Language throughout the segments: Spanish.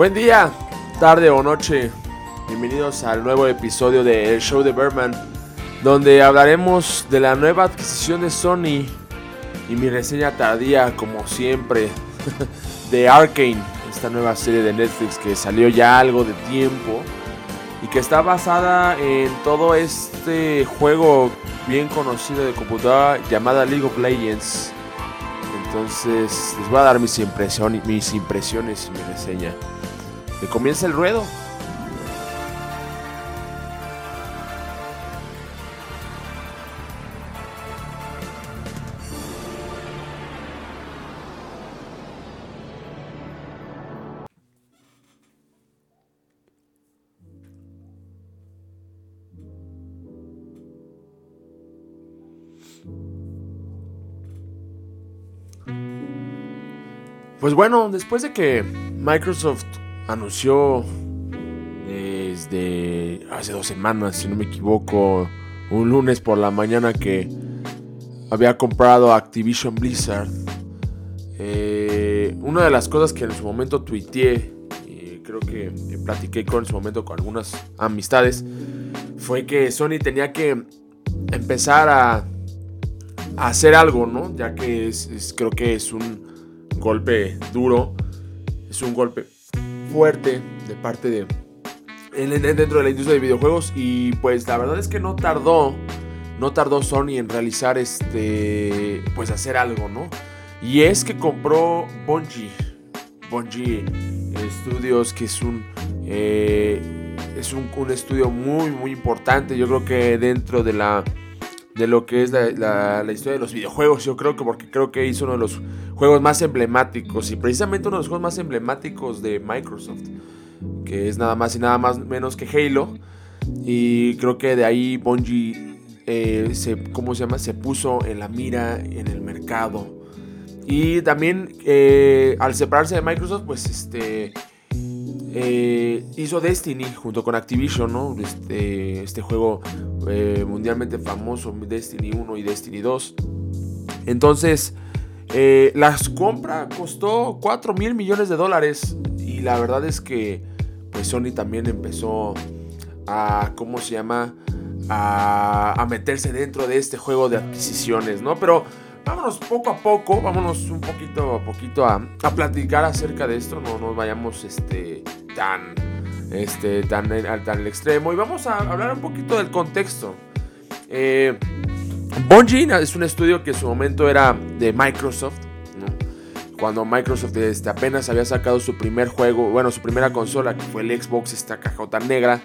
Buen día, tarde o noche. Bienvenidos al nuevo episodio de El Show de Berman, donde hablaremos de la nueva adquisición de Sony y mi reseña tardía, como siempre, de Arkane, esta nueva serie de Netflix que salió ya algo de tiempo y que está basada en todo este juego bien conocido de computadora llamada League of Legends. Entonces les voy a dar mis impresiones, mis impresiones y mi reseña. Que comienza el ruedo. Pues bueno, después de que Microsoft anunció desde hace dos semanas, si no me equivoco, un lunes por la mañana que había comprado Activision Blizzard, eh, una de las cosas que en su momento tuiteé, y creo que platiqué con en su momento con algunas amistades, fue que Sony tenía que empezar a hacer algo, ¿no? Ya que es, creo que es un golpe duro, es un golpe fuerte de parte de dentro de la industria de videojuegos y pues la verdad es que no tardó no tardó Sony en realizar este pues hacer algo, ¿no? Y es que compró Bungie Bungie Studios que es un eh, es un, un estudio muy muy importante, yo creo que dentro de la de lo que es la, historia de los videojuegos. Yo creo que porque creo que hizo uno de los juegos más emblemáticos y precisamente uno de los juegos más emblemáticos de Microsoft, que es nada más y nada más menos que Halo. Y creo que de ahí Bungie eh, se, ¿cómo se llama? Se puso en la mira en el mercado. Y también eh, al separarse de Microsoft, pues este eh, hizo Destiny junto con Activision, ¿no? Este, este juego eh, mundialmente famoso, Destiny 1 y Destiny 2. Entonces, eh, las compra costó 4 mil millones de dólares. Y la verdad es que, pues Sony también empezó a, ¿cómo se llama? A, a meterse dentro de este juego de adquisiciones, ¿no? Pero vámonos poco a poco, vámonos un poquito a poquito a, a platicar acerca de esto, no nos vayamos este, tan, este, tan, tan al extremo y vamos a hablar un poquito del contexto. Eh, es un estudio que en su momento era de Microsoft, cuando Microsoft este, apenas había sacado su primer juego, bueno, su primera consola, que fue el Xbox, esta cajota negra.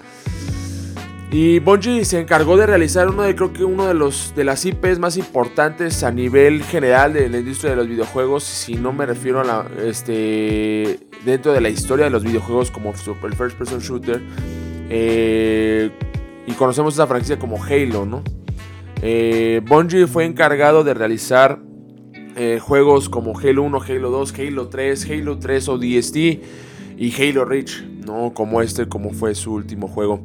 Y Bungie se encargó de realizar uno de, creo que uno de los de las IPs más importantes a nivel general de la industria de los videojuegos. Si no me refiero a la, este, dentro de la historia de los videojuegos como el first person shooter. Eh, y conocemos esa franquicia como Halo, ¿no? Eh, Bungie fue encargado de realizar eh, juegos como Halo 1, Halo 2, Halo 3, Halo 3 ODST y Halo Reach, ¿no? Como este, como fue su último juego.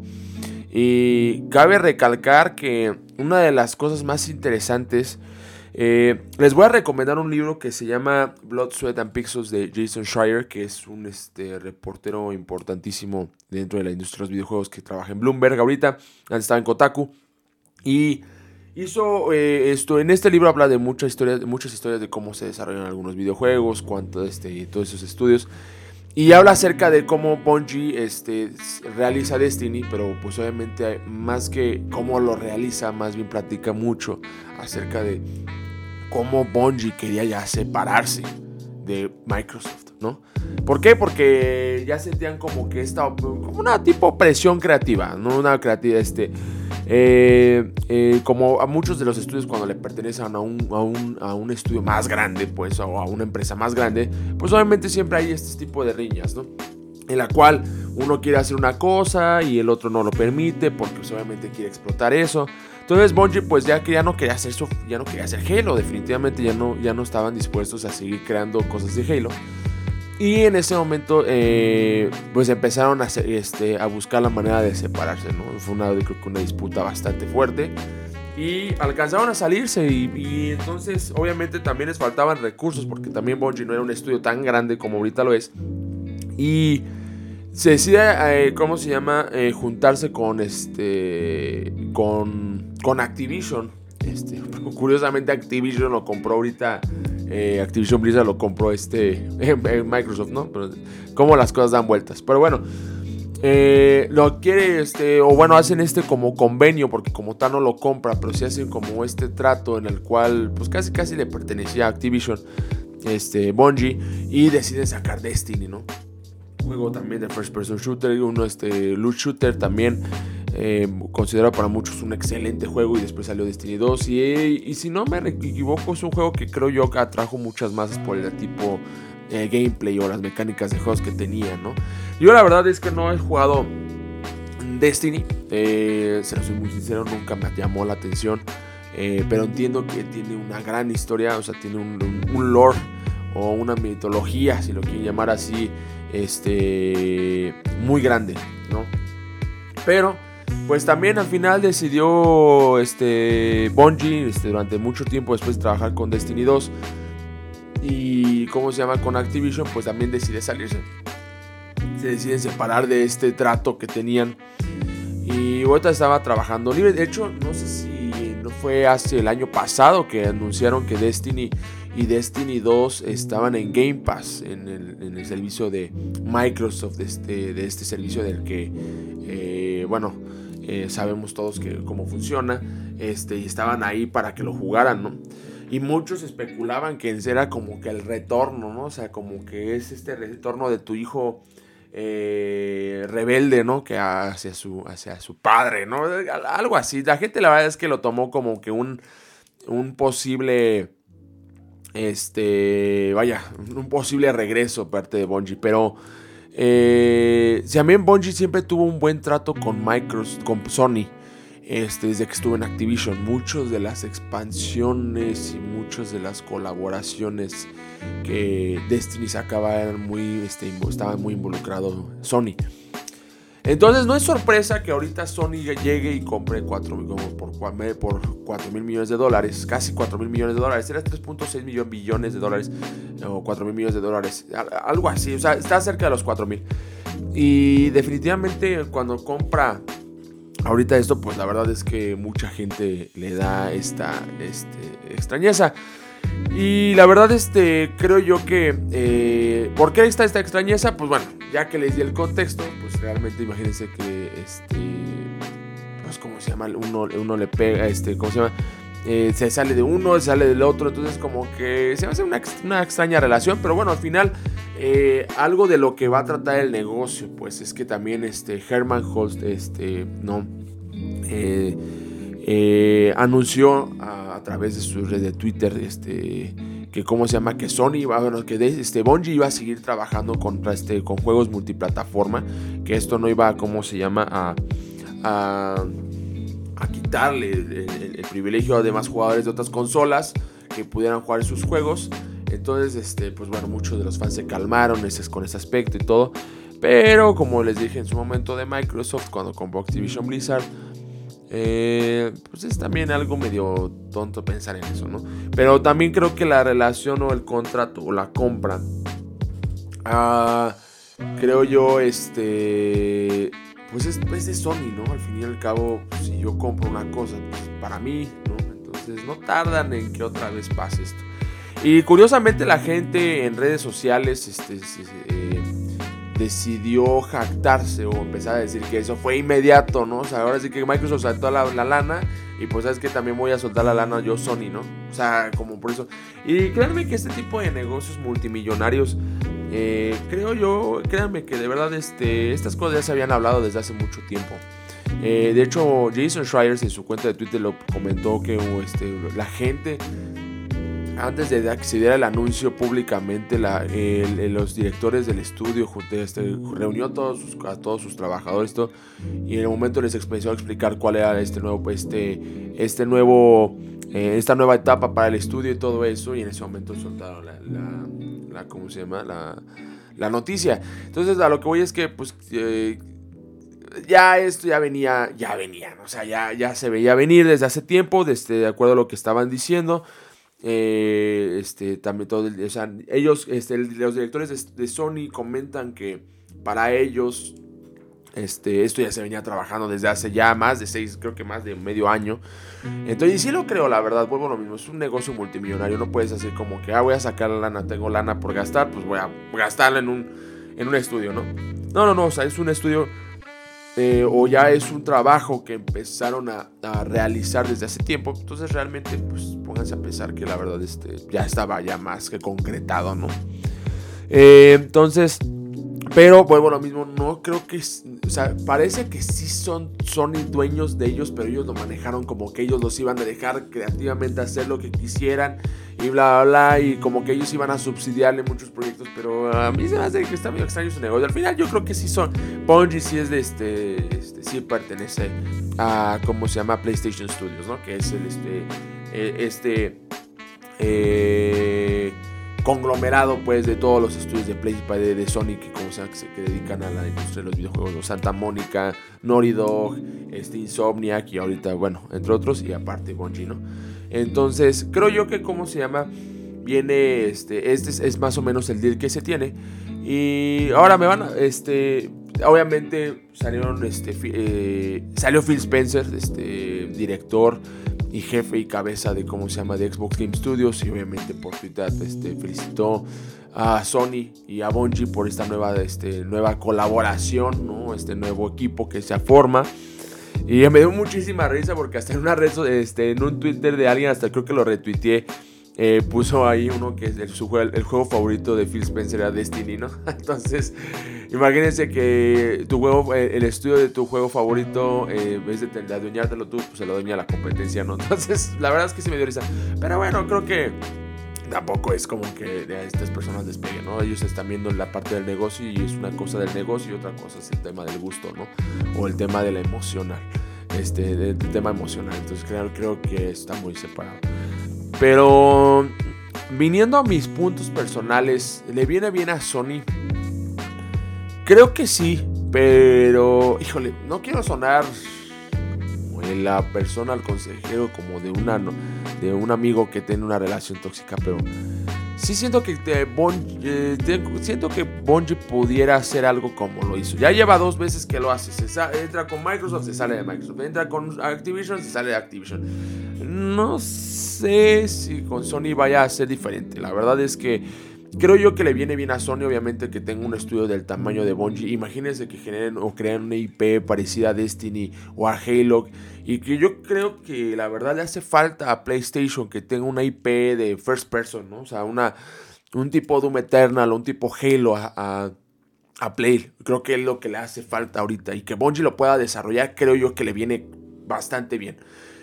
Y cabe recalcar que una de las cosas más interesantes, eh, les voy a recomendar un libro que se llama Blood, Sweat and Pixels de Jason Schreier, que es un este, reportero importantísimo dentro de la industria de los videojuegos que trabaja en Bloomberg ahorita, antes estaba en Kotaku. Y hizo eh, esto, en este libro habla de muchas historias, de muchas historias de cómo se desarrollan algunos videojuegos, cuánto, este, todos esos estudios. Y habla acerca de cómo Bungie este, realiza Destiny, pero pues obviamente más que cómo lo realiza, más bien platica mucho acerca de cómo Bungie quería ya separarse de Microsoft, ¿no? ¿Por qué? Porque ya sentían como que esta, como una tipo presión creativa, ¿no? Una creatividad, este, eh, eh, como a muchos de los estudios cuando le pertenecen a un, a, un, a un, estudio más grande, pues, o a una empresa más grande, pues obviamente siempre hay este tipo de riñas, ¿no? En la cual uno quiere hacer una cosa y el otro no lo permite porque pues, obviamente quiere explotar eso. Entonces Bungie pues ya que ya no quería hacer eso, ya no quería hacer Halo, definitivamente ya no, ya no estaban dispuestos a seguir creando cosas de Halo. Y en ese momento, eh, pues empezaron a, este, a buscar la manera de separarse, ¿no? Fue una, creo que una disputa bastante fuerte. Y alcanzaron a salirse y, entonces obviamente también les faltaban recursos porque también Bungie no era un estudio tan grande como ahorita lo es. Y se decide, eh, ¿cómo se llama? Eh, juntarse con este, con, con Activision. Este, curiosamente Activision lo compró ahorita, eh, Activision Blizzard lo compró este, Microsoft, ¿no? Pero las cosas dan vueltas. Pero bueno, lo quiere, este, o bueno, hacen este como convenio, porque como tal no lo compra, pero sí hacen como este trato en el cual, pues casi casi le pertenecía a Activision, este, Bungie, y deciden sacar Destiny, ¿no? juego también de first person shooter, uno este loot shooter también. Eh, para muchos un excelente juego y después salió Destiny 2 y, y, si no me equivoco es un juego que creo yo atrajo muchas masas por el tipo eh, gameplay o las mecánicas de juegos que tenía, ¿no? Yo la verdad es que no he jugado Destiny, eh, se lo soy muy sincero, nunca me llamó la atención, pero entiendo que tiene una gran historia, o sea, tiene un, un lore o una mitología, si lo quieren llamar así, este, muy grande, ¿no? Pero, pues también al final decidió este, Bungie, este, durante mucho tiempo después de trabajar con Destiny 2 y, ¿cómo se llama? Con Activision, pues también decide salirse. Se deciden separar de este trato que tenían. Y ahorita estaba trabajando libre. De hecho, no sé si no fue hace el año pasado que anunciaron que Destiny y Destiny 2 estaban en Game Pass, en el, servicio de Microsoft, de este, de este servicio del que, eh, bueno, eh, sabemos todos que, cómo funciona, este, y estaban ahí para que lo jugaran, ¿no? Y muchos especulaban que era como que el retorno, ¿no? O sea, como que es este retorno de tu hijo eh, rebelde, ¿no? Que hacia su, hacia su padre, ¿no? Algo así. La gente la verdad es que lo tomó como que un, un posible este, vaya, un posible regreso parte de Bungie, pero eh, también Bungie siempre tuvo un buen trato con Microsoft, con Sony, este, desde que estuvo en Activision. Muchas de las expansiones y muchas de las colaboraciones que Destiny sacaba eran muy, este, estaba muy involucrado Sony. Entonces no es sorpresa que ahorita Sony llegue y compre 4, por, por mil millones de dólares, casi 4 mil millones de dólares, era 3.6 millones billones de dólares o 4 mil millones de dólares, algo así, o sea, está cerca de los 4 mil. Y definitivamente cuando compra ahorita esto, pues la verdad es que mucha gente le da esta este, extrañeza. Y la verdad, este, creo yo que... Eh, ¿Por qué está esta extrañeza? Pues bueno, ya que les di el contexto, pues realmente imagínense que, este, pues ¿cómo se llama? Uno, uno le pega, este, ¿cómo se llama? Eh, se sale de uno, se sale del otro, entonces como que se hace una, una extraña relación, pero bueno, al final eh, algo de lo que va a tratar el negocio, pues es que también este Herman Holst, este, no, eh, anunció a, a, través de su red de Twitter, este, que cómo se llama, que Sony, bueno, que este, Bungie iba a seguir trabajando con, este, con juegos multiplataforma, que esto no iba, cómo se llama, a, a, quitarle el, privilegio a demás jugadores de otras consolas que pudieran jugar sus juegos. Entonces, este, pues bueno, muchos de los fans se calmaron con ese aspecto y todo. Pero como les dije en su momento de Microsoft, cuando compró Activision Blizzard, eh, pues es también algo medio tonto pensar en eso, ¿no? Pero también creo que la relación o el contrato o la compra, ah, creo yo, este, pues es, de Sony, ¿no? Al fin y al cabo, pues, si yo compro una cosa, pues para mí, ¿no? Entonces no tardan en que otra vez pase esto. Y curiosamente la gente en redes sociales, este, eh, decidió jactarse o empezar a decir que eso fue inmediato, ¿no? O sea, ahora sí que Microsoft saltó la, lana y pues sabes que también voy a soltar la lana yo Sony, ¿no? O sea, como por eso. Y créanme que este tipo de negocios multimillonarios, eh, creo yo, créanme que de verdad este, estas cosas ya se habían hablado desde hace mucho tiempo. Eh, de hecho, Jason Schreier en su cuenta de Twitter lo comentó que este, la gente antes de acceder al anuncio públicamente, los directores del estudio este, reunió a todos, sus, trabajadores y en el momento les empezó a explicar cuál era este nuevo, este, este nuevo, eh, esta nueva etapa para el estudio y todo eso y en ese momento soltaron la, ¿cómo se llama? La, noticia. Entonces a lo que voy es que pues eh, ya esto ya venía, ya venía, o sea, ya, ya se veía venir desde hace tiempo, desde, de acuerdo a lo que estaban diciendo. Eh, este, también todo, sea, ellos, este, los directores de, Sony comentan que para ellos este, esto ya se venía trabajando desde hace ya más de seis, creo que más de medio año. Entonces, sí lo creo, la verdad, vuelvo a lo mismo. Es un negocio multimillonario. No puedes hacer como que, ah, voy a sacar la lana, tengo lana por gastar, pues voy a gastarla en un, en un estudio, ¿no? No, no, no, o sea, es un estudio eh, o ya es un trabajo que empezaron a, realizar desde hace tiempo. Entonces, realmente, pues pónganse a pensar que la verdad este, ya estaba ya más que concretado, ¿no? Eh, entonces pero vuelvo a lo mismo, no creo que, o sea, parece que sí son Sony dueños de ellos, pero ellos lo manejaron como que ellos los iban a dejar creativamente hacer lo que quisieran y bla, bla, bla, y como que ellos iban a subsidiarle muchos proyectos, pero a mí se me hace que está medio extraño su negocio. Al final yo creo que sí son, Bungie sí es de este, este sí pertenece a, ¿cómo se llama? PlayStation Studios, ¿no? Que es el, este, e, este, eh conglomerado pues de todos los estudios de Play de, de Sony que, como sea, que se dedican a la industria de los videojuegos, Santa Mónica, Naughty Dog, este Insomniac y ahorita, bueno, entre otros y aparte Bungie, ¿no? Entonces, creo yo que cómo se llama viene este este es, más o menos el deal que se tiene. Y ahora me van este obviamente salieron este eh, salió Phil Spencer, este director y jefe y cabeza de cómo se llama de Xbox Game Studios y obviamente por Twitter este, felicitó a Sony y a Bungie por esta nueva, este, nueva colaboración, ¿no? este nuevo equipo que se forma. Y me dio muchísima risa porque hasta en una red, este, en un Twitter de alguien, hasta creo que lo retuiteé, eh, puso ahí uno que es el, el, juego favorito de Phil Spencer era Destiny, ¿no? Entonces, imagínense que tu juego, eh, el estudio de tu juego favorito, eh, en vez de, adueñártelo tú, pues se lo adueña la competencia, ¿no? Entonces, la verdad es que sí me dio risa. Pero bueno, creo que tampoco es como que a estas personas despeguen, ¿no? Ellos están viendo la parte del negocio y es una cosa del negocio y otra cosa es el tema del gusto, ¿no? O el tema de la emocional, este, del tema emocional. Entonces creo, creo que está muy separado. Pero viniendo a mis puntos personales, ¿le viene bien a Sony? Creo que sí, pero híjole, no quiero sonar la persona, el consejero, como de, una, de un amigo que tiene una relación tóxica, pero sí siento que eh, eh siento que Bungie pudiera hacer algo como lo hizo. Ya lleva dos veces que lo hace. entra con Microsoft, se sale de Microsoft. Entra con Activision, se sale de Activision. No sé si con Sony vaya a ser diferente. La verdad es que creo yo que le viene bien a Sony, obviamente, que tenga un estudio del tamaño de Bungie. Imagínense que generen o crean una IP parecida a Destiny o a Halo. Y que yo creo que la verdad le hace falta a PlayStation que tenga una IP de first person, ¿no? O sea, una, un tipo Doom Eternal, un tipo Halo a, a, Play. Creo que es lo que le hace falta ahorita. Y que Bungie lo pueda desarrollar, creo yo que le viene bastante bien.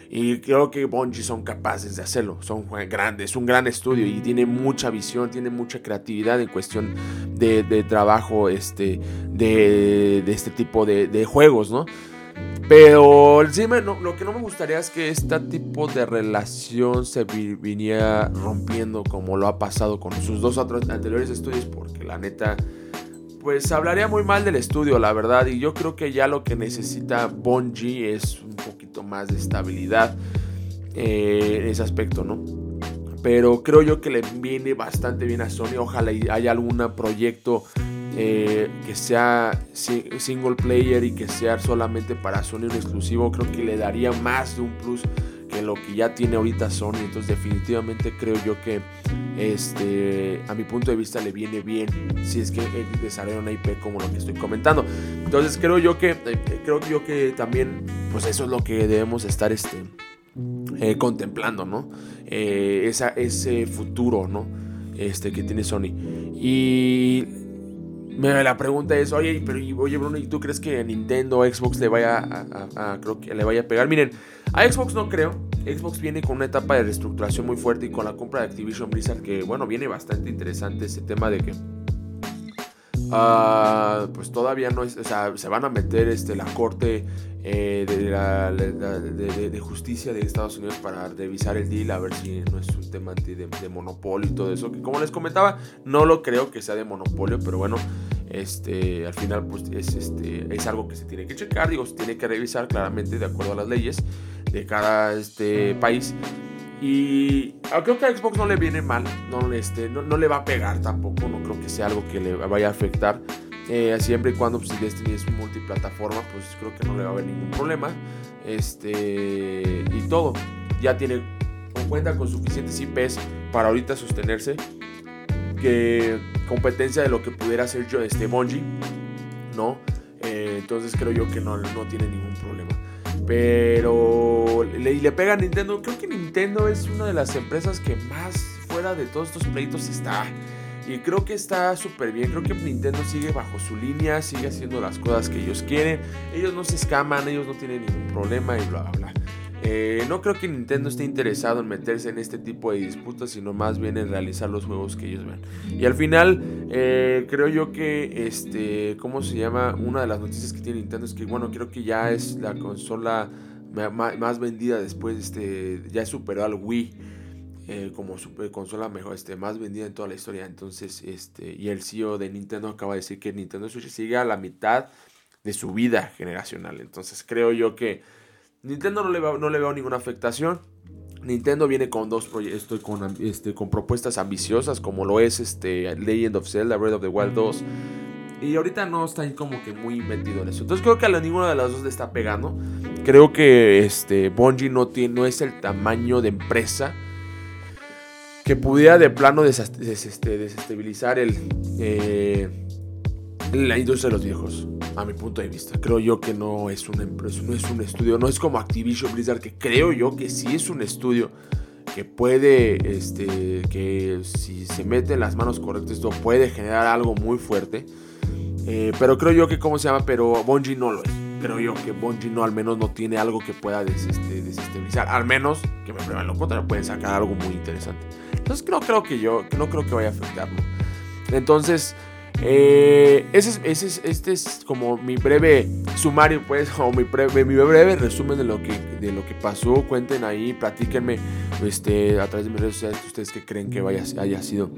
Y creo que Bungie son capaces de hacerlo. Son grandes, es un gran estudio y tiene mucha visión, tiene mucha creatividad en cuestión de, trabajo este, de, este tipo de, juegos, ¿no? Pero lo que no me gustaría es que este tipo de relación se viniera rompiendo como lo ha pasado con sus dos otros anteriores estudios, porque la neta, pues hablaría muy mal del estudio, la verdad. Y yo creo que ya lo que necesita Bungie es un poquito más de estabilidad eh, en ese aspecto, ¿no? Pero creo yo que le viene bastante bien a Sony. Ojalá haya algún proyecto eh, que sea single player y que sea solamente para Sony un exclusivo, creo que le daría más de un plus lo que ya tiene ahorita Sony. Entonces definitivamente creo yo que este, a mi punto de vista le viene bien si es que desarrolla una IP como lo que estoy comentando. Entonces creo yo que, eh, creo yo que también, pues eso es lo que debemos estar este, eh, contemplando, ¿no? esa, ese futuro, ¿no? Este que tiene Sony. Y la pregunta es, oye, pero oye Bruno, ¿y tú crees que Nintendo o Xbox le vaya a, creo que le vaya a pegar? Miren, a Xbox no creo. Xbox viene con una etapa de reestructuración muy fuerte y con la compra de Activision Blizzard que, bueno, viene bastante interesante ese tema de que Ah, pues todavía no es, o sea, se van a meter este, la corte eh, de, justicia de Estados Unidos para revisar el deal, a ver si no es un tema de, monopolio y todo eso, que como les comentaba, no lo creo que sea de monopolio, pero bueno, este, al final pues es, este, es algo que se tiene que checar, digo, se tiene que revisar claramente de acuerdo a las leyes de cada este, país. Y ah, creo que a Xbox no le viene mal, no, este, no, le va a pegar tampoco, no creo que sea algo que le vaya a afectar. Eh, siempre y cuando pues, Destiny es multiplataforma, pues creo que no le va a haber ningún problema. Este, y todo. Ya tiene, cuenta con suficientes IPs para ahorita sostenerse. Que competencia de lo que pudiera hacer yo, este Bungie, ¿no? Eh, entonces creo yo que no, no tiene ningún problema. Pero le, le pega a Nintendo. Creo que Nintendo es una de las empresas que más fuera de todos estos pleitos está. Y creo que está súper bien. Creo que Nintendo sigue bajo su línea, sigue haciendo las cosas que ellos quieren. Ellos no se escaman, ellos no tienen ningún problema y bla, bla, bla. Eh, no creo que Nintendo esté interesado en meterse en este tipo de disputas, sino más bien en realizar los juegos que ellos ven. Y al final, eh, creo yo que, este, ¿cómo se llama? Una de las noticias que tiene Nintendo es que, bueno, creo que ya es la consola más vendida después, este, ya superó al Wii. Eh, como super consola mejor, este, más vendida en toda la historia. Entonces, este, y el CEO de Nintendo acaba de decir que Nintendo Switch sigue a la mitad de su vida generacional. Entonces, creo yo que Nintendo no le, no le veo ninguna afectación. Nintendo viene con dos proyectos, con, este, con propuestas ambiciosas, como lo es este, Legend of Zelda, Breath of the Wild 2. Y ahorita no está como que muy metido en eso. Entonces creo que a ninguna de las dos le está pegando. Creo que este, Bungie no, no es el tamaño de empresa que pudiera de plano este, desestabilizar el, eh, la industria de los viejos, a mi punto de vista. Creo yo que no es una empresa, no es un estudio, no es como Activision Blizzard, que creo yo que sí es un estudio que puede, este, que si se mete en las manos correctas, esto puede generar algo muy fuerte. Eh, pero creo yo que, ¿cómo se llama? Pero Bungie no lo es. Creo yo que Bungie no, al menos no tiene algo que pueda este, desestabilizar. Al menos, que me prueben lo contrario, pueden sacar algo muy interesante. Entonces no creo que yo, no creo que vaya a afectarlo. Entonces, eh, ese es, este es como mi breve sumario, pues, o mi breve, resumen de lo, que, de lo que pasó. Cuenten ahí, platíquenme este, a través de mis redes sociales ustedes que creen que vaya, haya sido,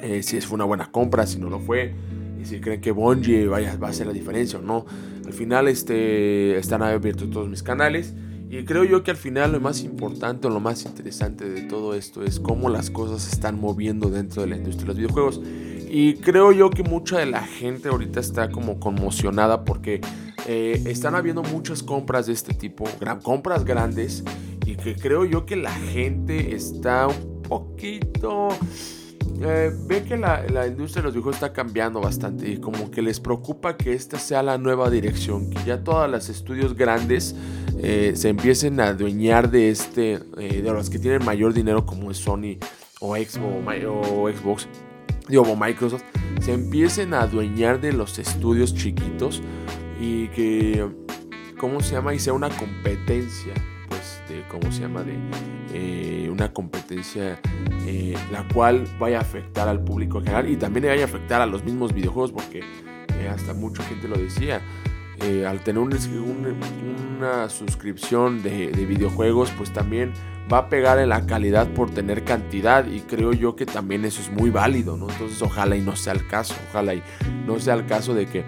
eh, si fue una buena compra, si no lo fue, y si creen que Bungie vaya, va a hacer la diferencia o no. Al final este, están abiertos todos mis canales. Y creo yo que al final lo más importante o lo más interesante de todo esto es cómo las cosas se están moviendo dentro de la industria de los videojuegos. Y creo yo que mucha de la gente ahorita está como conmocionada porque eh, están habiendo muchas compras de este tipo, compras grandes, y que creo yo que la gente está un poquito... Eh, ve que la, la, industria de los videojuegos está cambiando bastante y como que les preocupa que esta sea la nueva dirección, que ya todas las estudios grandes eh, se empiecen a adueñar de este, de los que tienen mayor dinero como es Sony o Xbox, o Xbox digo, Microsoft, se empiecen a adueñar de los estudios chiquitos y que, ¿cómo se llama? Y sea una competencia, pues, de, ¿cómo se llama? De eh, una competencia la cual vaya a afectar al público en general y también vaya a afectar a los mismos videojuegos porque hasta mucha gente lo decía. Eh, al tener una suscripción de, videojuegos, pues también va a pegar en la calidad por tener cantidad y creo yo que también eso es muy válido, ¿no? Entonces ojalá y no sea el caso, ojalá y no sea el caso de que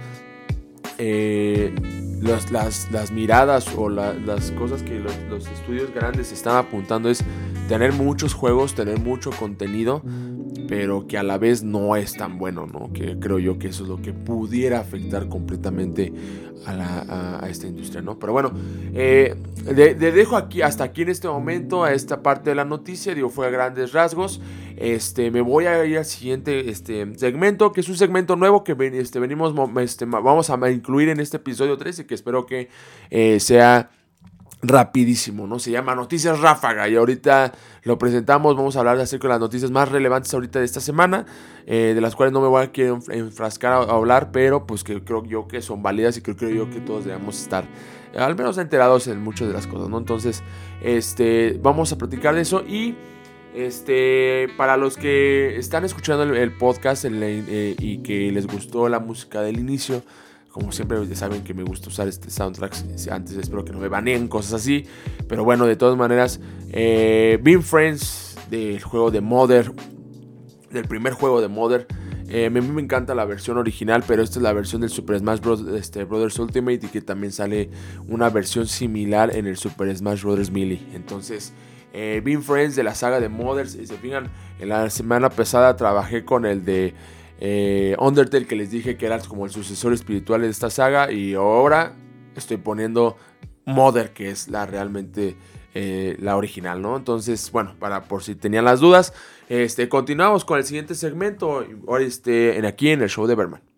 eh, las, miradas o las cosas que los, estudios grandes están apuntando es tener muchos juegos, tener mucho contenido, pero que a la vez no es tan bueno, ¿no? Que creo yo que eso es lo que pudiera afectar completamente a, esta industria, ¿no? Pero bueno, eh, le, dejo aquí, hasta aquí en este momento, a esta parte de la noticia, digo, fue a grandes rasgos. Este, me voy a ir al siguiente este, segmento, que es un segmento nuevo que este, venimos, este, vamos a incluir en este episodio 13, que espero que eh, sea rapidísimo, ¿no? Se llama Noticias Ráfaga y ahorita lo presentamos, vamos a hablar de acerca de las noticias más relevantes ahorita de esta semana, eh, de las cuales no me voy a enfrascar a, hablar, pero pues que creo yo que son válidas y que creo yo que todos debemos estar al menos enterados en muchas de las cosas, ¿no? Entonces, este, vamos a platicar de eso y... Este, para los que están escuchando el, podcast eh, y que les gustó la música del inicio, como siempre ya saben que me gusta usar este soundtrack. Antes espero que no me baneen cosas así. Pero bueno, de todas maneras, eh, Being Friends del juego de Mother. Del primer juego de Mother. Eh, a mí me encanta la versión original, pero esta es la versión del Super Smash Bros. Este, Brothers Ultimate y que también sale una versión similar en el Super Smash Bros. Melee. Entonces, eh, Being Friends de la saga de Mother. Si se fijan, en la semana pasada trabajé con el de eh, Undertale que les dije que era como el sucesor espiritual de esta saga y ahora estoy poniendo Mother que es la realmente eh, la original, ¿no? Entonces, bueno, para por si tenían las dudas, este, continuamos con el siguiente segmento, ahora este, en aquí en el show de Berman.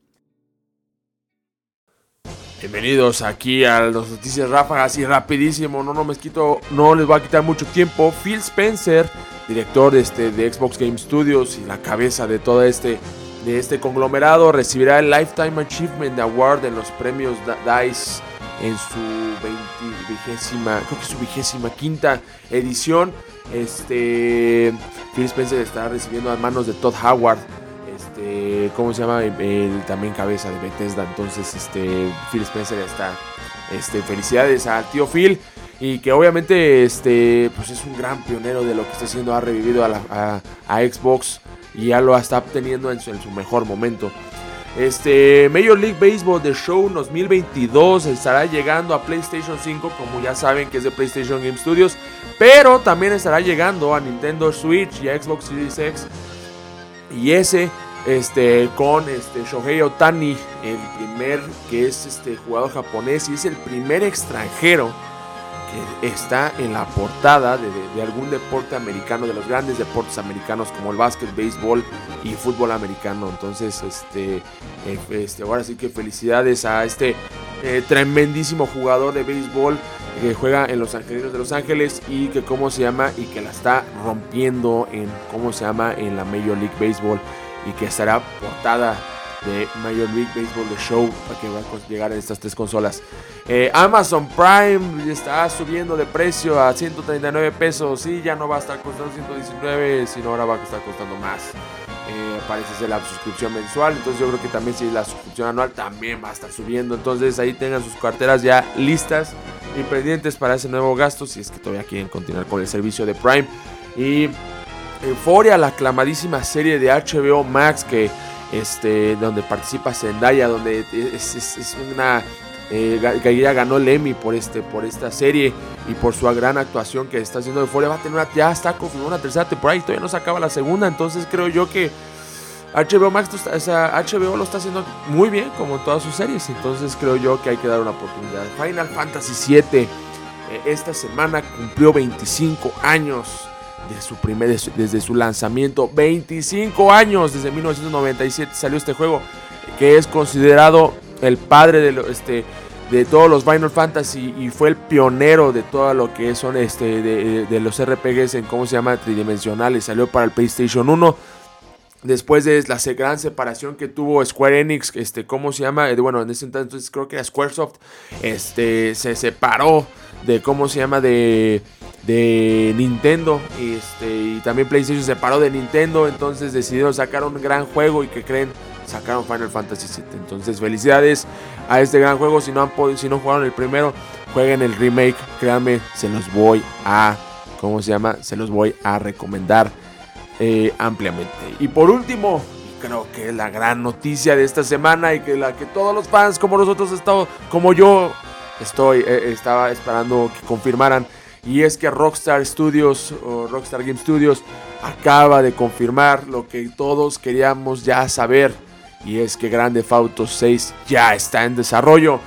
Bienvenidos aquí a las noticias ráfagas y rapidísimo, no, no me quito, no les voy a quitar mucho tiempo. Phil Spencer, director de, este, de Xbox Game Studios y la cabeza de todo este, de este conglomerado, recibirá el Lifetime Achievement Award en los premios DICE en su vigésima, creo que su vigésima quinta edición. Este, Phil Spencer está recibiendo a manos de Todd Howard este, ¿cómo se llama? El, también cabeza de Bethesda. Entonces, este, Phil Spencer está, este, felicidades al tío Phil. Y que obviamente, este, pues es un gran pionero de lo que está haciendo. Ha revivido a, Xbox y ya lo está obteniendo en su, mejor momento. Este Major League Baseball The Show 2022 estará llegando a PlayStation 5, como ya saben que es de PlayStation Game Studios, pero también estará llegando a Nintendo Switch y a Xbox Series X. Y ese este, con este, Shohei Otani, el primer que es este jugador japonés y es el primer extranjero que está en la portada de, algún deporte americano, de los grandes deportes americanos como el básquet, béisbol y fútbol americano. Entonces, este, eh, este ahora sí que felicidades a este eh, tremendísimo jugador de béisbol que juega en los Angelinos de Los Ángeles y que cómo se llama y que la está rompiendo en cómo se llama en la Major League Baseball y que estará portada de Major League Baseball The Show para que va a llegar en estas tres consolas. Eh, Amazon Prime está subiendo de precio a 139 pesos y ya no va a estar costando 119, sino ahora va a estar costando más. Eh, parece ser la suscripción mensual, entonces yo creo que también si la suscripción anual también va a estar subiendo. Entonces ahí tengan sus carteras ya listas y pendientes para ese nuevo gasto si es que todavía quieren continuar con el servicio de Prime. Y Euphoria, la aclamadísima serie de HBO Max que este, donde participa Zendaya, donde es, una eh, ganó el Emmy por este por esta serie y por su gran actuación que está haciendo Euphoria va a tener una, ya está confirmada una tercera temporada y todavía no se acaba la segunda. Entonces creo yo que HBO Max HBO lo está haciendo muy bien como en todas sus series. Entonces creo yo que hay que dar una oportunidad. Final Fantasy VII eh, esta semana cumplió 25 años su primer, desde su lanzamiento. 25 años desde 1997 salió este juego que es considerado el padre de, este, de todos los Final Fantasy y fue el pionero de todo lo que son este, de, los RPGs en cómo se llama tridimensionales. Salió para el PlayStation 1. Después de la gran separación que tuvo Square Enix, este, ¿cómo se llama? Eh, bueno, en ese entonces creo que era Squaresoft, este, se separó de, ¿cómo se llama? De, de Nintendo este, y también PlayStation se paró de Nintendo, entonces decidieron sacar un gran juego y que creen sacaron Final Fantasy VII. Entonces felicidades a este gran juego, si no, han si no jugaron el primero, jueguen el remake, créanme, se los voy a, ¿cómo se llama? Se los voy a recomendar eh, ampliamente. Y por último, creo que es la gran noticia de esta semana y que la que todos los fans como nosotros estamos, como yo estoy, eh, estaba esperando que confirmaran y es que Rockstar Studios o Rockstar Game Studios acaba de confirmar lo que todos queríamos ya saber. Y es que Grande Auto 6 ya está en desarrollo.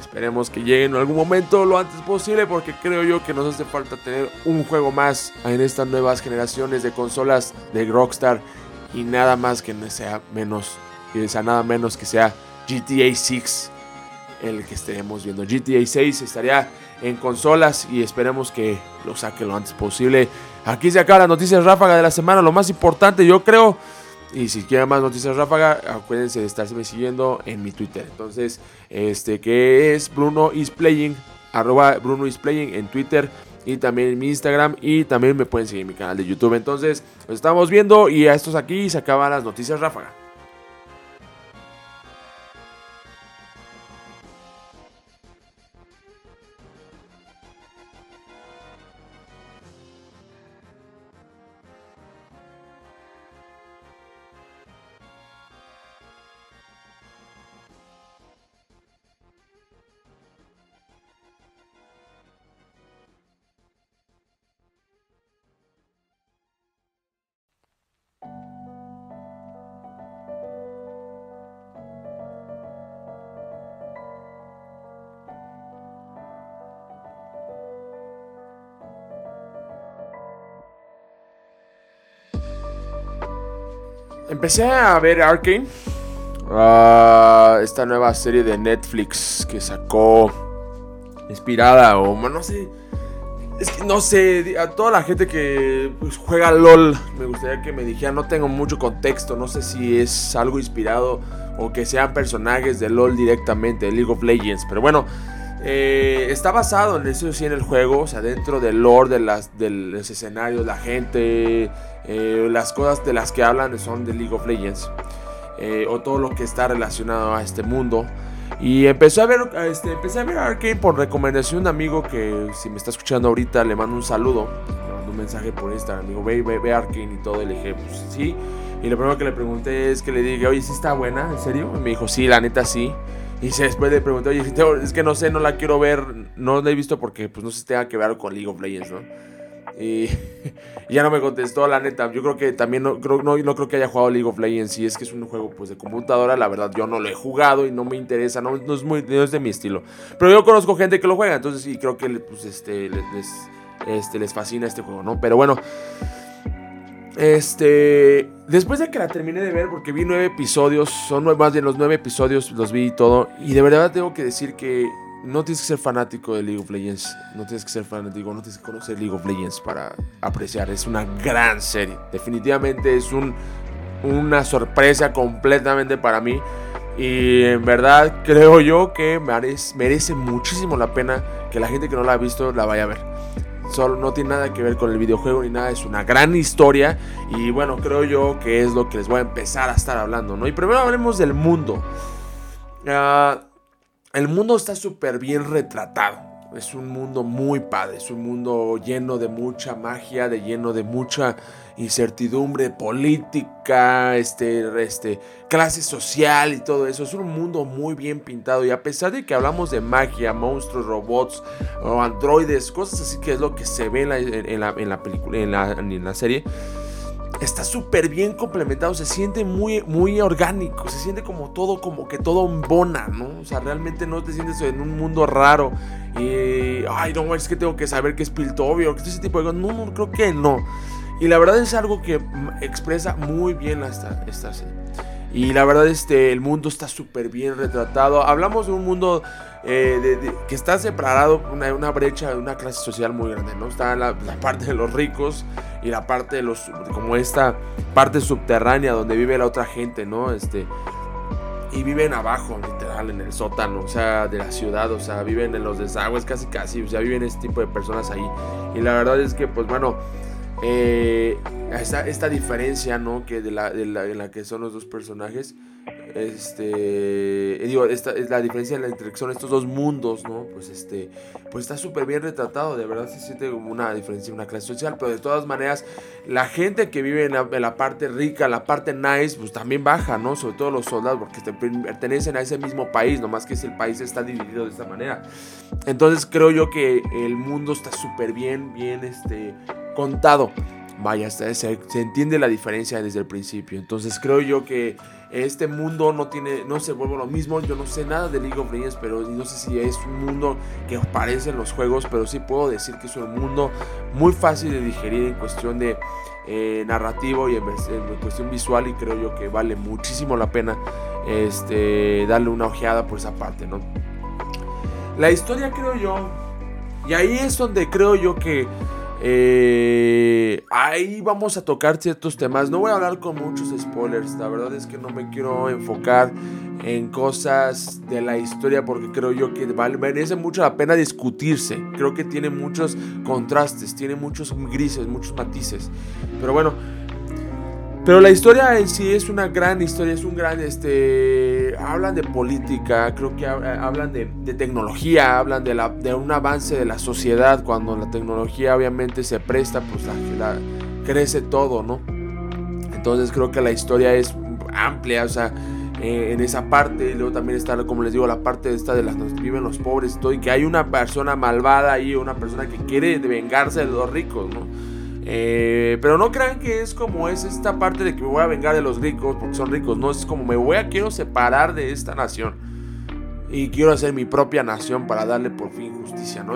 Esperemos que llegue en algún momento lo antes posible porque creo yo que nos hace falta tener un juego más en estas nuevas generaciones de consolas de Rockstar y nada más que sea menos, que sea nada menos que sea GTA 6 el que estaremos viendo. GTA 6 estaría en consolas y esperemos que lo saque lo antes posible. Aquí se acaba la noticias ráfaga de la semana, lo más importante yo creo. Y si quieren más noticias ráfaga, acuérdense de estarse siguiendo en mi Twitter. Entonces, este que es Bruno is playing, arroba Bruno is playing en Twitter y también en mi Instagram y también me pueden seguir en mi canal de YouTube. Entonces, nos estamos viendo y a estos aquí se acaban las noticias ráfaga. Empecé a ver Arkane. Ah, esta nueva serie de Netflix que sacó inspirada o no sé. Es que no sé, a toda la gente que pues, juega LOL, me gustaría que me dijera, no tengo mucho contexto, no sé si es algo inspirado o que sean personajes de LOL directamente, de League of Legends, pero bueno, eh, está basado en eso sí en el juego, o sea, dentro del lore de, las, de los escenarios, la gente, eh, las cosas de las que hablan son de League of Legends, eh, o todo lo que está relacionado a este mundo. Y empecé a ver, este, empecé a ver Arkane por recomendación de un amigo que si me está escuchando ahorita le mando un saludo. Le mando un mensaje por Instagram. Digo, ve, ve, ve Arkane y todo. Y le dije, pues sí. Y lo primero que le pregunté es que le dije, oye, ¿sí está buena? ¿En serio? Y me dijo, sí, la neta sí. Y después le pregunté, oye, es que no sé, no la quiero ver. No la he visto porque pues no si tenga que ver con League of Legends, ¿no? Y, ya no me contestó, la neta. Yo creo que también no creo, no, no creo que haya jugado League of Legends. Y es que es un juego pues, de computadora. La verdad, yo no lo he jugado y no me interesa. No, es, muy, es de mi estilo. Pero yo conozco gente que lo juega. Entonces, sí, creo que pues, este, este, les fascina este juego, ¿no? Pero bueno. Este. Después de que la terminé de ver, porque vi nueve episodios. Son más bien los nueve episodios, los vi y todo. Y de verdad tengo que decir que no tienes que ser fanático de League of Legends. No tienes que ser fanático, no tienes que conocer League of Legends para apreciar. Es una gran serie. Definitivamente es un, una sorpresa completamente para mí. Y en verdad creo yo que merece, merece muchísimo la pena que la gente que no la ha visto la vaya a ver. Solo no tiene nada que ver con el videojuego ni nada, es una gran historia y bueno, creo yo que es lo que les voy a empezar a estar hablando, ¿no? Y primero hablemos del mundo. Uh, el mundo está súper bien retratado. Es un mundo muy padre, es un mundo lleno de mucha magia, de lleno de mucha incertidumbre política, este, este, clase social y todo eso. Es un mundo muy bien pintado y a pesar de que hablamos de magia, monstruos, robots o androides, cosas así que es lo que se ve en la, en la película, en la, en la serie está súper bien complementado, se siente muy, muy orgánico, se siente como todo, como que todo embona, ¿no? O sea, realmente no te sientes en un mundo raro y, ay, no, es que tengo que saber que es Piltovio, que ese tipo de cosas, no, no, creo que no. Y la verdad es algo que expresa muy bien esta, esta serie. Y la verdad, este, el mundo está súper bien retratado. Hablamos de un mundo eh, que está separado, una, una brecha de una clase social muy grande, ¿no? Está la, parte de los ricos y la parte de los, como esta parte subterránea donde vive la otra gente, ¿no? Este, y viven abajo, literal, en el sótano, o sea, de la ciudad, o sea, viven en los desagües casi casi, o sea, viven este tipo de personas ahí. Y la verdad es que, pues bueno, eh, esta, esta, diferencia, ¿no? Que de la, de la, de la que son los dos personajes. Este, digo, esta es la diferencia entre son estos dos mundos, ¿no? Pues este, pues está súper bien retratado, de verdad se siente como una diferencia, una clase social, pero de todas maneras, la gente que vive en la, parte rica, la parte nice, pues también baja, ¿no? Sobre todo los soldados, porque pertenecen a ese mismo país, nomás que es el país está dividido de esta manera. Entonces creo yo que el mundo está súper bien, bien, este, contado. Vaya, se, se, entiende la diferencia desde el principio. Entonces creo yo que este mundo no tiene, no se vuelve lo mismo. Yo no sé nada de League of Legends, pero no sé si es un mundo que parece en los juegos, pero sí puedo decir que es un mundo muy fácil de digerir en cuestión de eh, narrativo y en, cuestión visual y creo yo que vale muchísimo la pena este, darle una ojeada por esa parte, ¿no? La historia creo yo, y ahí es donde creo yo que eh, ahí vamos a tocar ciertos temas. No voy a hablar con muchos spoilers. La verdad es que no me quiero enfocar en cosas de la historia porque creo yo que vale, merece mucho la pena discutirse. Creo que tiene muchos contrastes, tiene muchos grises, muchos matices. Pero bueno, pero la historia en sí es una gran historia, es un gran, este, hablan de política, creo que hablan de, tecnología, hablan de, la, de un avance de la sociedad, cuando la tecnología obviamente se presta, pues la, crece todo, ¿no? Entonces creo que la historia es amplia, o sea, eh, en esa parte, y luego también está, como les digo, la parte esta de las donde viven los pobres y todo, y que hay una persona malvada ahí, una persona que quiere vengarse de los ricos, ¿no? Eh, pero no crean que es como es esta parte de que me voy a vengar de los ricos porque son ricos. No, es como me voy a, quiero separar de esta nación. Y quiero hacer mi propia nación para darle por fin justicia, ¿no?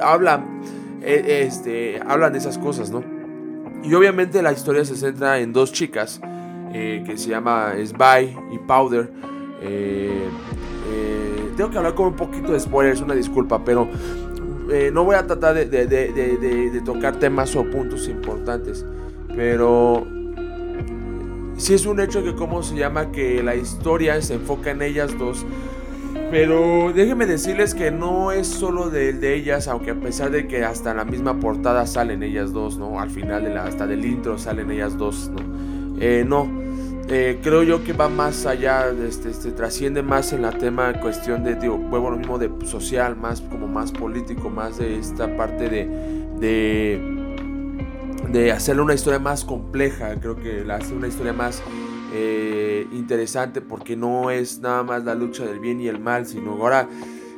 hablan, eh, este, hablan de esas cosas, ¿no? Y obviamente la historia se centra en dos chicas. que se llama Spy y Powder. tengo que hablar con un poquito de spoilers, una disculpa, pero no voy a tratar de, de, tocar temas o puntos importantes. Pero si es un hecho que, ¿cómo se llama? Que la historia se enfoca en ellas dos. Pero déjenme decirles que no es solo de, de ellas, aunque a pesar de que hasta la misma portada salen ellas dos, ¿no? Al final de la, hasta del intro salen ellas dos, ¿no? Eh, no, eh, creo yo que va más allá, este, este, trasciende más en la tema, cuestión de, digo, vuelvo lo mismo de social, más como más político, más de esta parte de, de de hacerle una historia más compleja, creo que la hace una historia más eh, interesante porque no es nada más la lucha del bien y el mal, sino ahora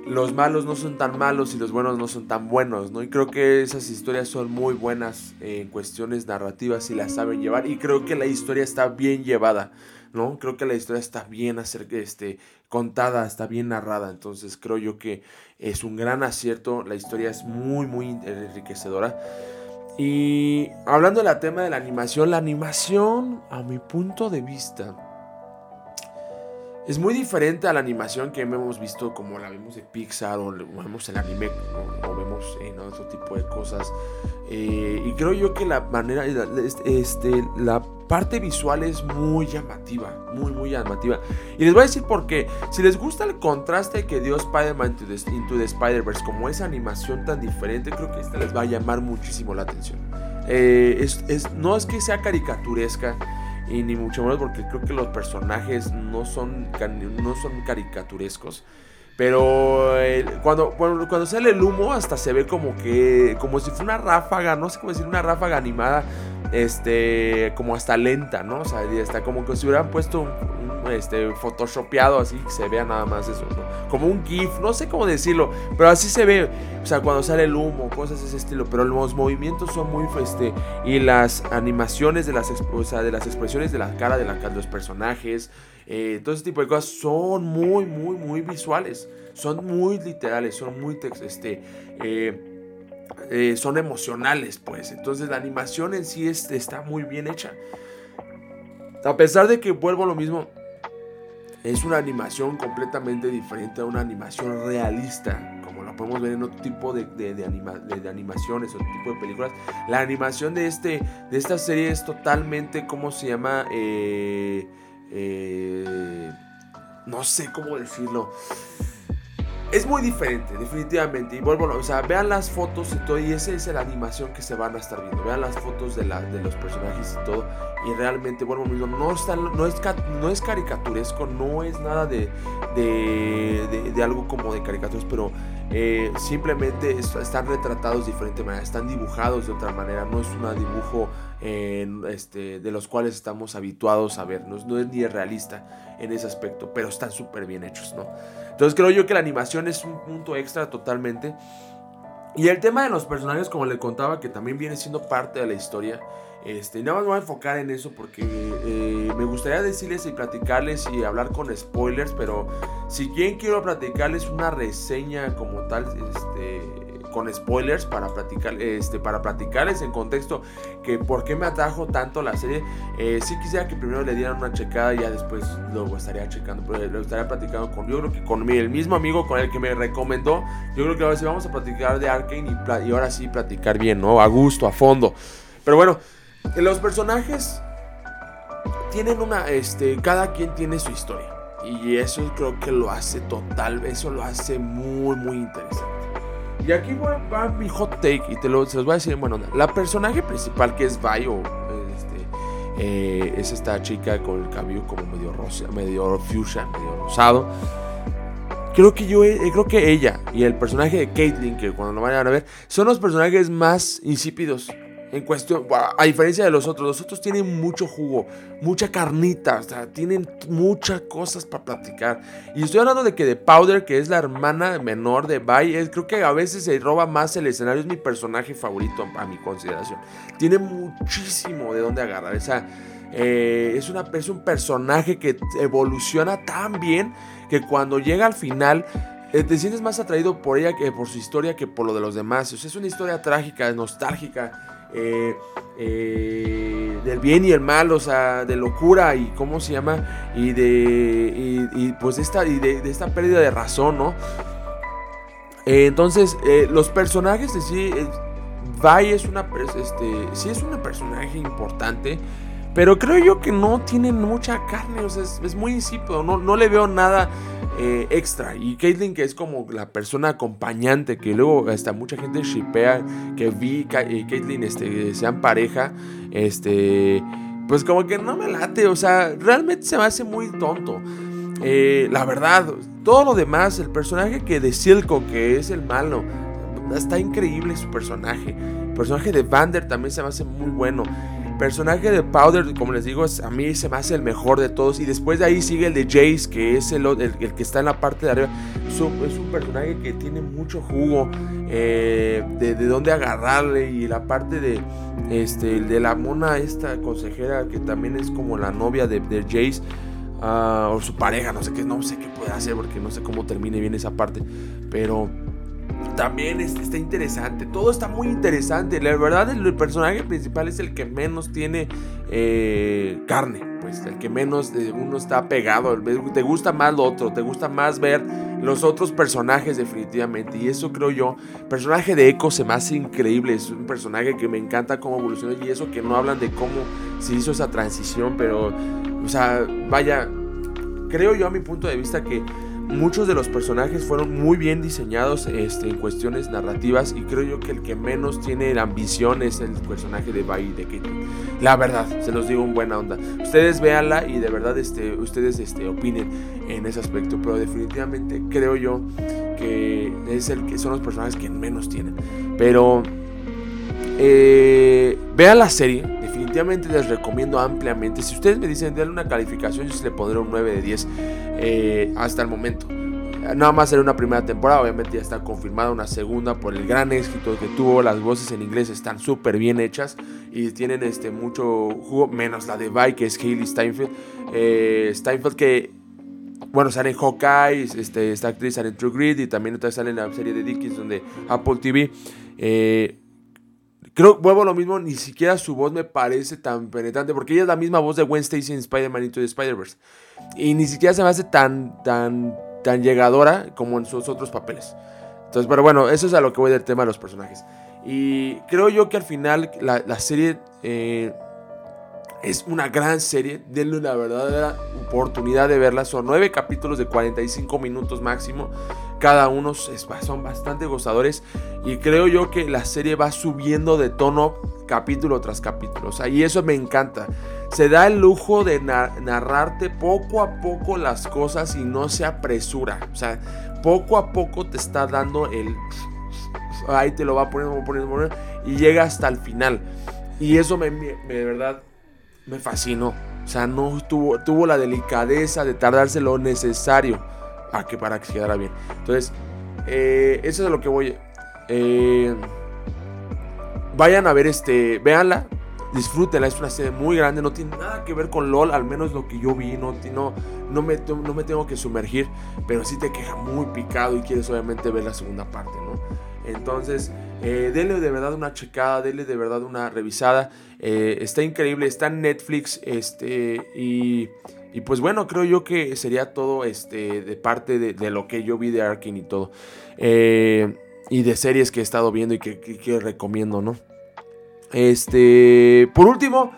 los malos no son tan malos y los buenos no son tan buenos, ¿no? Y creo que esas historias son muy buenas en cuestiones narrativas y las saben llevar y creo que la historia está bien llevada, ¿no? Creo que la historia está bien hacer, este, contada, está bien narrada, entonces creo yo que es un gran acierto, la historia es muy, muy enriquecedora. Y hablando del tema de la animación, la animación, a mi punto de vista, es muy diferente a la animación que hemos visto como la vemos de Pixar o vemos el anime o, vemos en otro tipo de cosas. Eh, y creo yo que la manera, este, la parte visual es muy llamativa, muy, muy llamativa. Y les voy a decir por qué. Si les gusta el contraste que dio Spider-Man Into the, Spider-Verse, como esa animación tan diferente, creo que esta les va a llamar muchísimo la atención. Eh, es, no es que sea caricaturesca, y ni mucho menos porque creo que los personajes no son, no son caricaturescos. Pero eh, cuando, cuando sale el humo hasta se ve como que, como si fuera una ráfaga, no sé cómo decir, una ráfaga animada este, como hasta lenta, ¿no? O sea, está como que si hubieran puesto un, este, photoshopeado así, que se vea nada más eso, ¿no? Como un GIF, no sé cómo decirlo, pero así se ve, o sea, cuando sale el humo, cosas de ese estilo, pero los movimientos son muy, este, y las animaciones de las, o sea, de las expresiones de la cara de, la, de los personajes, eh, todo ese tipo de cosas son muy, muy, muy visuales, son muy literales, son muy, este, eh, eh, son emocionales, pues. Entonces la animación en sí está muy bien hecha. A pesar de que vuelvo a lo mismo, es una animación completamente diferente a una animación realista, como lo podemos ver en otro tipo de, de, animaciones, otro tipo de películas. La animación de, este, de esta serie es totalmente, ¿cómo se llama? Eh, eh, no sé cómo decirlo es muy diferente, definitivamente. Y vuelvo, o sea, vean las fotos y todo, y esa es la animación que se van a estar viendo. Vean las fotos de, de los personajes y todo. Y realmente, mismo, no, está, no, es, no es caricaturesco, no es nada de, de, de, algo como de caricaturas, pero eh, simplemente están retratados de diferente manera, están dibujados de otra manera. No es un dibujo este, de los cuales estamos habituados a ver. No, no es ni realista en ese aspecto, pero están súper bien hechos, ¿no? Entonces creo yo que la animación es un punto extra totalmente. Y el tema de los personajes, como le contaba, que también viene siendo parte de la historia. Este, nada más me voy a enfocar en eso porque eh, me gustaría decirles y platicarles y hablar con spoilers, pero si bien quiero platicarles una reseña como tal, este, con spoilers para platicar, este, para platicarles en contexto que por qué me atrajo tanto la serie. Eh, sí quisiera que primero le dieran una checada y ya después luego estaría checando, pero lo estaría platicando con, yo creo que con el mismo amigo con el que me recomendó. Yo creo que ahora sí vamos a platicar de Arkane y, y ahora sí platicar bien, ¿no? A gusto, a fondo. Pero bueno, los personajes tienen una, este, cada quien tiene su historia. Y eso creo que lo hace total, eso lo hace muy, muy interesante. Y aquí va, mi hot take y te lo, los voy a decir en buena onda. La personaje principal que es Vi este, eh, es esta chica con el cabello como medio rosa, medio fuchsia, medio rosado. Creo que yo, eh, creo que ella y el personaje de Caitlyn, que cuando lo vayan a ver, son los personajes más insípidos en cuestión, a diferencia de los otros, los otros tienen mucho jugo, mucha carnita, o sea, tienen muchas cosas para platicar. Y estoy hablando de que de Powder, que es la hermana menor de Bai, creo que a veces se roba más el escenario, es mi personaje favorito a, mi consideración. Tiene muchísimo de dónde agarrar, o sea, eh, es, una, es un personaje que evoluciona tan bien que cuando llega al final eh, te sientes más atraído por ella que por su historia que por lo de los demás. O sea, es una historia trágica, nostálgica. Eh, eh, del bien y el mal, o sea, de locura y cómo se llama, y de, pues esta, y de, esta pérdida de razón, ¿no? Eh, entonces, los personajes de sí, Vi es una, este, sí es una personaje importante, pero creo yo que no tiene mucha carne, o sea, es, muy insípido, no, no le veo nada eh, extra. Y Caitlyn, que es como la persona acompañante, que luego hasta mucha gente shipea, que vi y Caitlyn este, sean pareja, este, pues como que no me late, o sea, realmente se me hace muy tonto. Eh, la verdad, todo lo demás, el personaje que de Silco, que es el malo, está increíble su personaje. El personaje de Vander también se me hace muy bueno personaje de Powder, como les digo, a mí se me hace el mejor de todos. Y después de ahí sigue el de Jace, que es el, el, que está en la parte de arriba. Es un, personaje que tiene mucho jugo eh, de, de, dónde agarrarle. Y la parte de, este, de la mona, esta consejera, que también es como la novia de, de Jace. Ah, o su pareja, no sé qué, no sé qué puede hacer porque no sé cómo termine bien esa parte. Pero también está interesante. Todo está muy interesante. La verdad, el personaje principal es el que menos tiene eh, carne. Pues el que menos uno está pegado. Te gusta más lo otro. Te gusta más ver los otros personajes, definitivamente. Y eso creo yo. El personaje de Echo se me hace increíble. Es un personaje que me encanta cómo evolucionó. Y eso que no hablan de cómo se hizo esa transición. Pero, o sea, vaya. Creo yo a mi punto de vista que Muchos de los personajes fueron muy bien diseñados este, en cuestiones narrativas y creo yo que el que menos tiene la ambición es el personaje de Bai de Kate. La verdad, se los digo en buena onda. Ustedes véanla y de verdad este, ustedes este, opinen en ese aspecto, pero definitivamente creo yo que es el que son los personajes que menos tienen. Pero eh, vean la serie, definitivamente les recomiendo ampliamente. Si ustedes me dicen, denle una calificación, yo le pondré un 9 de 10 eh, hasta el momento. Nada más será una primera temporada, obviamente ya está confirmada una segunda por el gran éxito que tuvo. Las voces en inglés están súper bien hechas y tienen este, mucho jugo, menos la de Vi, que es Hayley Steinfeld. Eh, Steinfeld que, bueno, sale en Hawkeye, este, esta actriz sale en True Grit y también otra sale en la serie de Dickinson de Apple TV. Eh, Creo, vuelvo lo mismo, ni siquiera su voz me parece tan penetrante, porque ella es la misma voz de Gwen Stacy en Spider-Man Into the Spider-Verse. Y ni siquiera se me hace tan, tan, tan llegadora como en sus otros papeles. Entonces, pero bueno, eso es a lo que voy del tema de los personajes. Y creo yo que al final la, serie eh, es una gran serie. Denle una verdadera oportunidad de verla. Son nueve capítulos de 45 minutos máximo. Cada uno son bastante gozadores y creo yo que la serie va subiendo de tono capítulo tras capítulo. y eso me encanta. Se da el lujo de narrarte poco a poco las cosas y no se apresura. O sea, poco a poco te está dando el... Ahí te lo va poniendo, poniendo, poniendo y llega hasta el final. Y eso me, de verdad me fascinó. O sea, no tuvo, tuvo la delicadeza de tardarse lo necesario a que, para que quedara bien. Entonces, eh, eso es a lo que voy. Eh, vayan a ver este, véanla, disfrútenla, es una serie muy grande, no tiene nada que ver con LOL, al menos lo que yo vi, no, no, no, me, no me tengo que sumergir, pero sí te queja muy picado y quieres obviamente ver la segunda parte, ¿no? Entonces, eh, denle de verdad una checada, denle de verdad una revisada, está increíble, está en Netflix, este, y... Y pues bueno, creo yo que sería todo este, de parte de, lo que yo vi de Arkane y todo. Eh, y de series que he estado viendo y que, recomiendo, ¿no? Este, por último,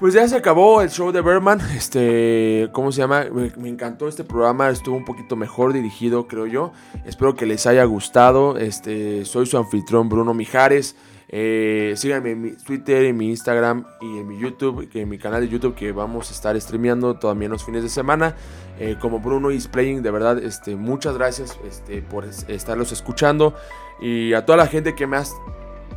pues ya se acabó el show de Berman. Este, ¿cómo se llama? Me, me, encantó este programa, estuvo un poquito mejor dirigido, creo yo. Espero que les haya gustado. Este, soy su anfitrión Bruno Mijares. Eh, síganme en mi Twitter, en mi Instagram y en mi YouTube, en mi canal de YouTube que vamos a estar streameando también los fines de semana. Eh, como Bruno is Playing, de verdad, este, muchas gracias este, por estarlos escuchando. Y a toda la gente que me ha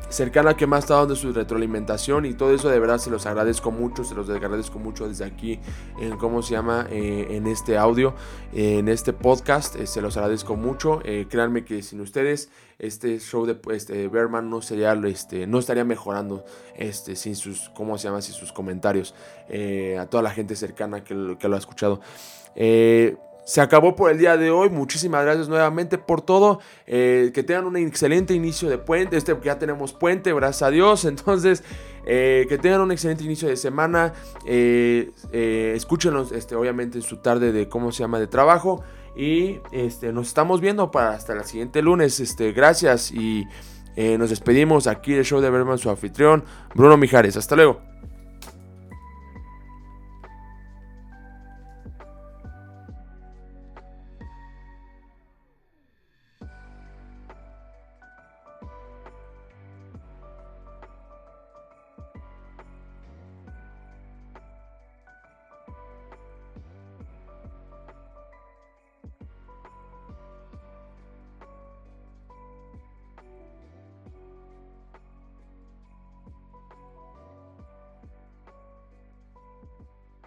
cercana que me ha estado dando su retroalimentación y todo eso de verdad se los agradezco mucho, se los agradezco mucho desde aquí en cómo se llama eh, en este audio, en este podcast, eh, se los agradezco mucho, eh, créanme que sin ustedes este show de este, Berman no sería este no estaría mejorando este sin sus cómo se llama sin sus comentarios a toda la gente cercana que, que lo ha escuchado se acabó por el día de hoy. Muchísimas gracias nuevamente por todo. Eh, que tengan un excelente inicio de puente. Este ya tenemos puente, gracias a Dios. Entonces, Eh, que tengan un excelente inicio de semana. Eh, escúchenos, este, obviamente, en su tarde de cómo se llama de trabajo. Y este, nos estamos viendo para hasta el siguiente lunes. Este, gracias y nos despedimos aquí del show de Berman, su anfitrión, Bruno Mijares. Hasta luego.